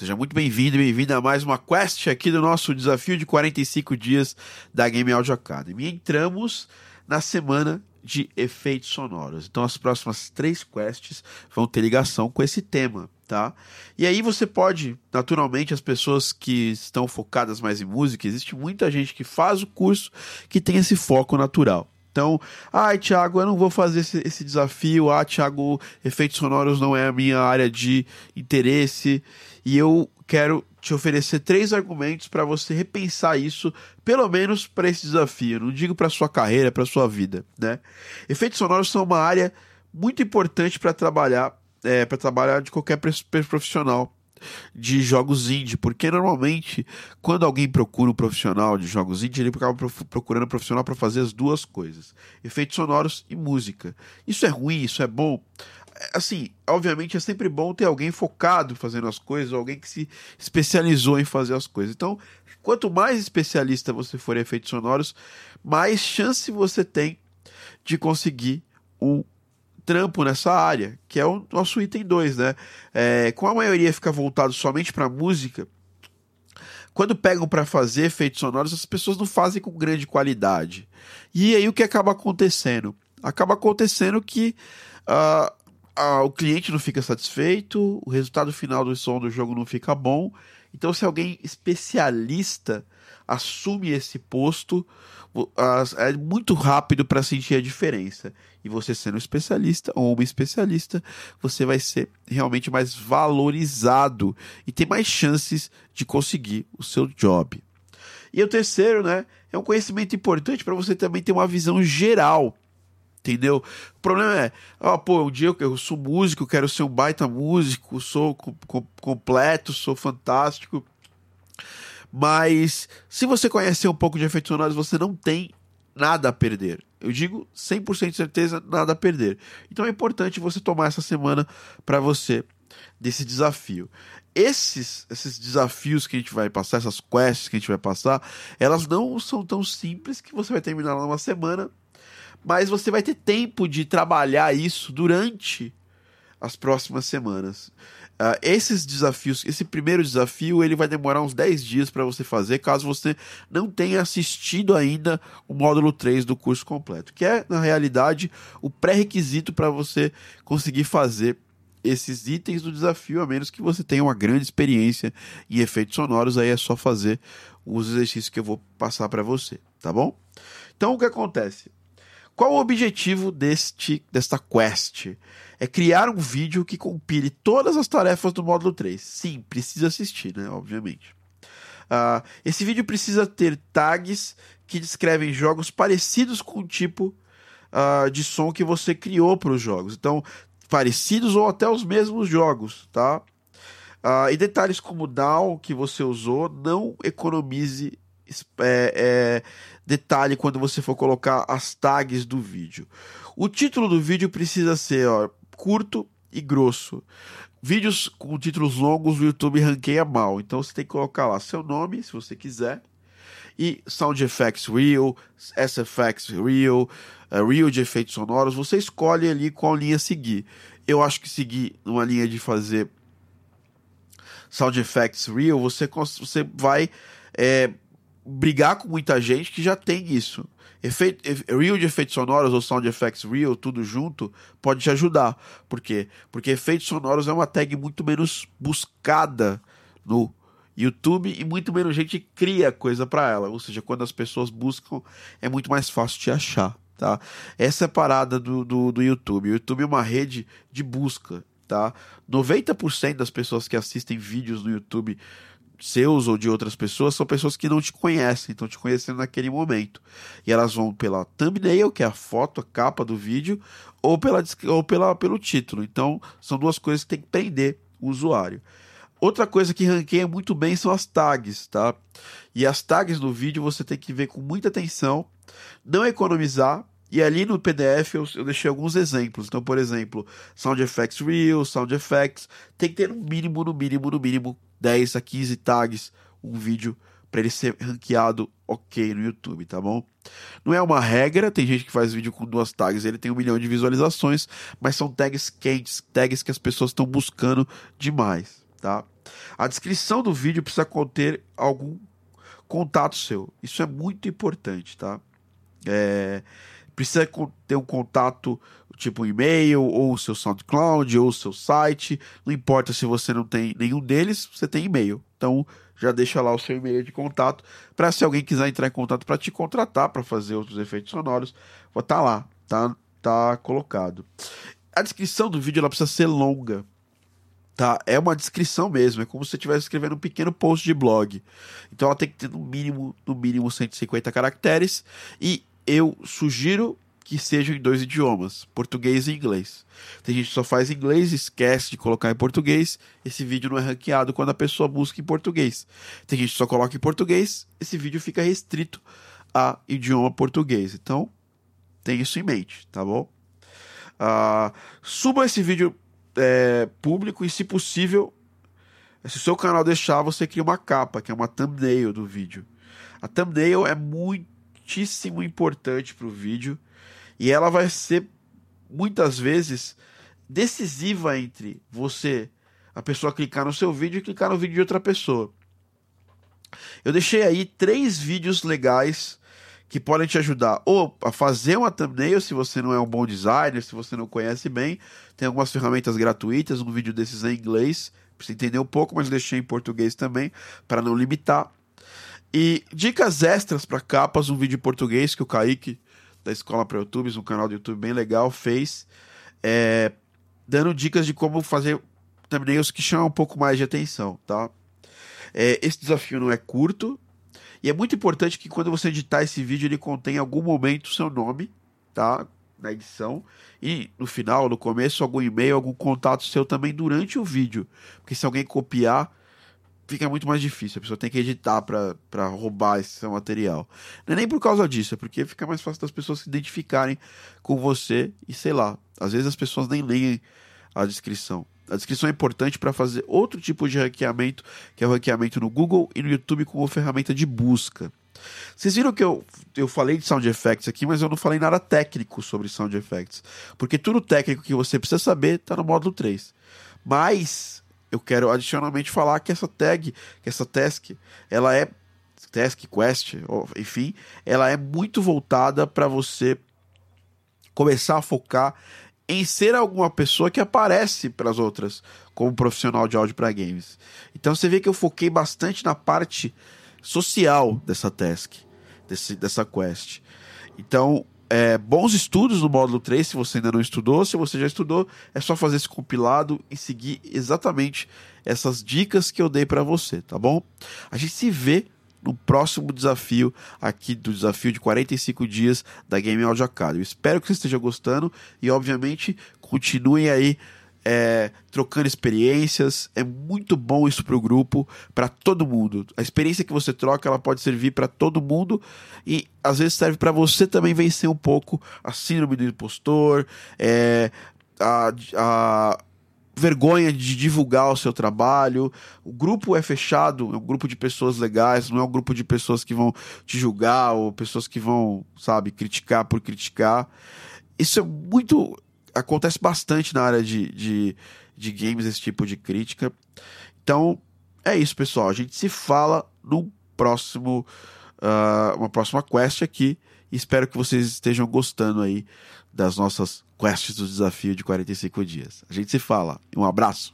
Seja muito bem-vindo e bem-vinda a mais uma quest aqui do nosso desafio de 45 dias da Game Audio Academy. Entramos na semana de efeitos sonoros. Então as próximas três quests vão ter ligação com esse tema, tá? E aí você pode, naturalmente, as pessoas que estão focadas mais em música, existe muita gente que faz o curso que tem esse foco natural. Então, ai, Thiago, eu não vou fazer esse, esse, desafio. Ah, Thiago, efeitos sonoros não é a minha área de interesse. E eu quero te oferecer três argumentos para você repensar isso, pelo menos para esse desafio. Não digo para sua carreira, para sua vida, né? Efeitos sonoros são uma área muito importante para trabalhar, é, para trabalhar de qualquer profissional de jogos indie, porque normalmente quando alguém procura um profissional de jogos indie, ele acaba procurando um profissional para fazer as duas coisas: efeitos sonoros e música. Isso é ruim, isso é bom. Assim, obviamente é sempre bom ter alguém focado fazendo as coisas, alguém que se especializou em fazer as coisas. Então, quanto mais especialista você for em efeitos sonoros, mais chance você tem de conseguir um trampo nessa área, que é o nosso item 2, né? É, com a maioria fica voltado somente para música, quando pegam para fazer efeitos sonoros, as pessoas não fazem com grande qualidade. E aí o que acaba acontecendo? Acaba acontecendo que uh, uh, o cliente não fica satisfeito, o resultado final do som do jogo não fica bom. Então, se alguém especialista assume esse posto, é muito rápido para sentir a diferença. E você sendo um especialista ou uma especialista, você vai ser realmente mais valorizado e ter mais chances de conseguir o seu job. E o terceiro, né, é um conhecimento importante para você também ter uma visão geral. Entendeu? O problema é, ó, pô, um dia eu, eu sou músico, quero ser um baita músico, sou com, com, completo, sou fantástico mas se você conhecer um pouco de sonoros, você não tem nada a perder. Eu digo 100% de certeza, nada a perder. Então é importante você tomar essa semana para você desse desafio. Esses, esses desafios que a gente vai passar, essas quests que a gente vai passar, elas não são tão simples que você vai terminar numa semana, mas você vai ter tempo de trabalhar isso durante as próximas semanas. Uh, esses desafios, esse primeiro desafio, ele vai demorar uns 10 dias para você fazer, caso você não tenha assistido ainda o módulo 3 do curso completo, que é, na realidade, o pré-requisito para você conseguir fazer esses itens do desafio, a menos que você tenha uma grande experiência em efeitos sonoros, aí é só fazer os exercícios que eu vou passar para você, tá bom? Então, o que acontece? Qual o objetivo deste desta quest? É criar um vídeo que compile todas as tarefas do módulo 3. Sim, precisa assistir, né? Obviamente. Uh, esse vídeo precisa ter tags que descrevem jogos parecidos com o tipo uh, de som que você criou para os jogos. Então, parecidos ou até os mesmos jogos, tá? Uh, e detalhes como o DAW que você usou, não economize é, é, detalhe quando você for colocar as tags do vídeo. O título do vídeo precisa ser ó, curto e grosso. Vídeos com títulos longos o YouTube ranqueia mal, então você tem que colocar lá seu nome, se você quiser, e Sound Effects Real, SFX Real, uh, Real de efeitos sonoros. Você escolhe ali qual linha seguir. Eu acho que seguir uma linha de fazer Sound Effects Real, você, você vai é, brigar com muita gente que já tem isso. Efeito, Real de efeitos sonoros ou Sound Effects Real, tudo junto, pode te ajudar. Por quê? Porque efeitos sonoros é uma tag muito menos buscada no YouTube e muito menos gente cria coisa para ela. Ou seja, quando as pessoas buscam, é muito mais fácil de achar. Tá? Essa é a parada do, do, do YouTube. O YouTube é uma rede de busca. Tá? 90% das pessoas que assistem vídeos no YouTube seus ou de outras pessoas são pessoas que não te conhecem, estão te conhecendo naquele momento. E elas vão pela thumbnail, que é a foto, a capa do vídeo, ou, pela, ou pela, pelo título. Então, são duas coisas que tem que prender o usuário. Outra coisa que ranqueia muito bem são as tags, tá? E as tags no vídeo você tem que ver com muita atenção, não economizar. E ali no PDF eu, eu deixei alguns exemplos. Então, por exemplo, Sound Effects Real, Sound Effects, tem que ter no mínimo, no mínimo, no mínimo 10 a 15 tags um vídeo para ele ser ranqueado ok no YouTube, tá bom? Não é uma regra, tem gente que faz vídeo com duas tags, ele tem um milhão de visualizações, mas são tags quentes, tags que as pessoas estão buscando demais. tá? A descrição do vídeo precisa conter algum contato seu. Isso é muito importante, tá? É, precisa ter um contato tipo e-mail, ou o seu SoundCloud, ou o seu site. Não importa se você não tem nenhum deles, você tem e-mail. Então já deixa lá o seu e-mail de contato para se alguém quiser entrar em contato para te contratar para fazer outros efeitos sonoros, tá lá, tá, tá colocado. A descrição do vídeo ela precisa ser longa. Tá? É uma descrição mesmo, é como se você estivesse escrevendo um pequeno post de blog. Então ela tem que ter no mínimo, no mínimo 150 caracteres e eu sugiro que sejam em dois idiomas, português e inglês. Tem gente que só faz inglês, esquece de colocar em português, esse vídeo não é ranqueado quando a pessoa busca em português. Tem gente que só coloca em português, esse vídeo fica restrito a idioma português. Então, tem isso em mente, tá bom? Uh, suba esse vídeo é, público e, se possível, se o seu canal deixar, você cria uma capa, que é uma thumbnail do vídeo. A thumbnail é muitíssimo importante para o vídeo e ela vai ser muitas vezes decisiva entre você, a pessoa clicar no seu vídeo e clicar no vídeo de outra pessoa. Eu deixei aí três vídeos legais que podem te ajudar ou a fazer uma thumbnail se você não é um bom designer, se você não conhece bem. Tem algumas ferramentas gratuitas, um vídeo desses em inglês, para você entender um pouco, mas deixei em português também, para não limitar. E dicas extras para capas, um vídeo em português que o Kaique da Escola para YouTube, um canal do YouTube bem legal, fez, é, dando dicas de como fazer thumbnails que chamam um pouco mais de atenção, tá? É, esse desafio não é curto, e é muito importante que quando você editar esse vídeo, ele contém em algum momento o seu nome, tá? Na edição. E no final, no começo, algum e-mail, algum contato seu também durante o vídeo. Porque se alguém copiar, fica muito mais difícil. A pessoa tem que editar para roubar esse seu material. Não é nem por causa disso, é porque fica mais fácil das pessoas se identificarem com você e sei lá. Às vezes as pessoas nem leem a descrição. A descrição é importante para fazer outro tipo de ranqueamento, que é o ranqueamento no Google e no YouTube como ferramenta de busca. Vocês viram que eu, eu falei de sound effects aqui, mas eu não falei nada técnico sobre sound effects. Porque tudo técnico que você precisa saber está no módulo 3. Mas eu quero adicionalmente falar que essa tag, que essa task, ela é task, quest, enfim, ela é muito voltada para você começar a focar em ser alguma pessoa que aparece para as outras como profissional de áudio para games. Então você vê que eu foquei bastante na parte social dessa task, desse, dessa quest. Então, é, bons estudos no módulo 3, se você ainda não estudou. Se você já estudou, é só fazer esse compilado e seguir exatamente essas dicas que eu dei para você, tá bom? A gente se vê no próximo desafio aqui do desafio de 45 dias da Game Audio Academy. Espero que você esteja gostando e, obviamente, continuem aí é, trocando experiências. É muito bom isso para o grupo, para todo mundo. A experiência que você troca, ela pode servir para todo mundo e às vezes serve para você também vencer um pouco a síndrome do impostor, é, a, a vergonha de divulgar o seu trabalho. O grupo é fechado, é um grupo de pessoas legais, não é um grupo de pessoas que vão te julgar ou pessoas que vão, sabe, criticar por criticar. Isso é muito acontece bastante na área de, de, de games, esse tipo de crítica. Então, é isso, pessoal. A gente se fala no próximo. Uh, uma próxima quest aqui. Espero que vocês estejam gostando aí das nossas quests do desafio de 45 dias. A gente se fala. Um abraço.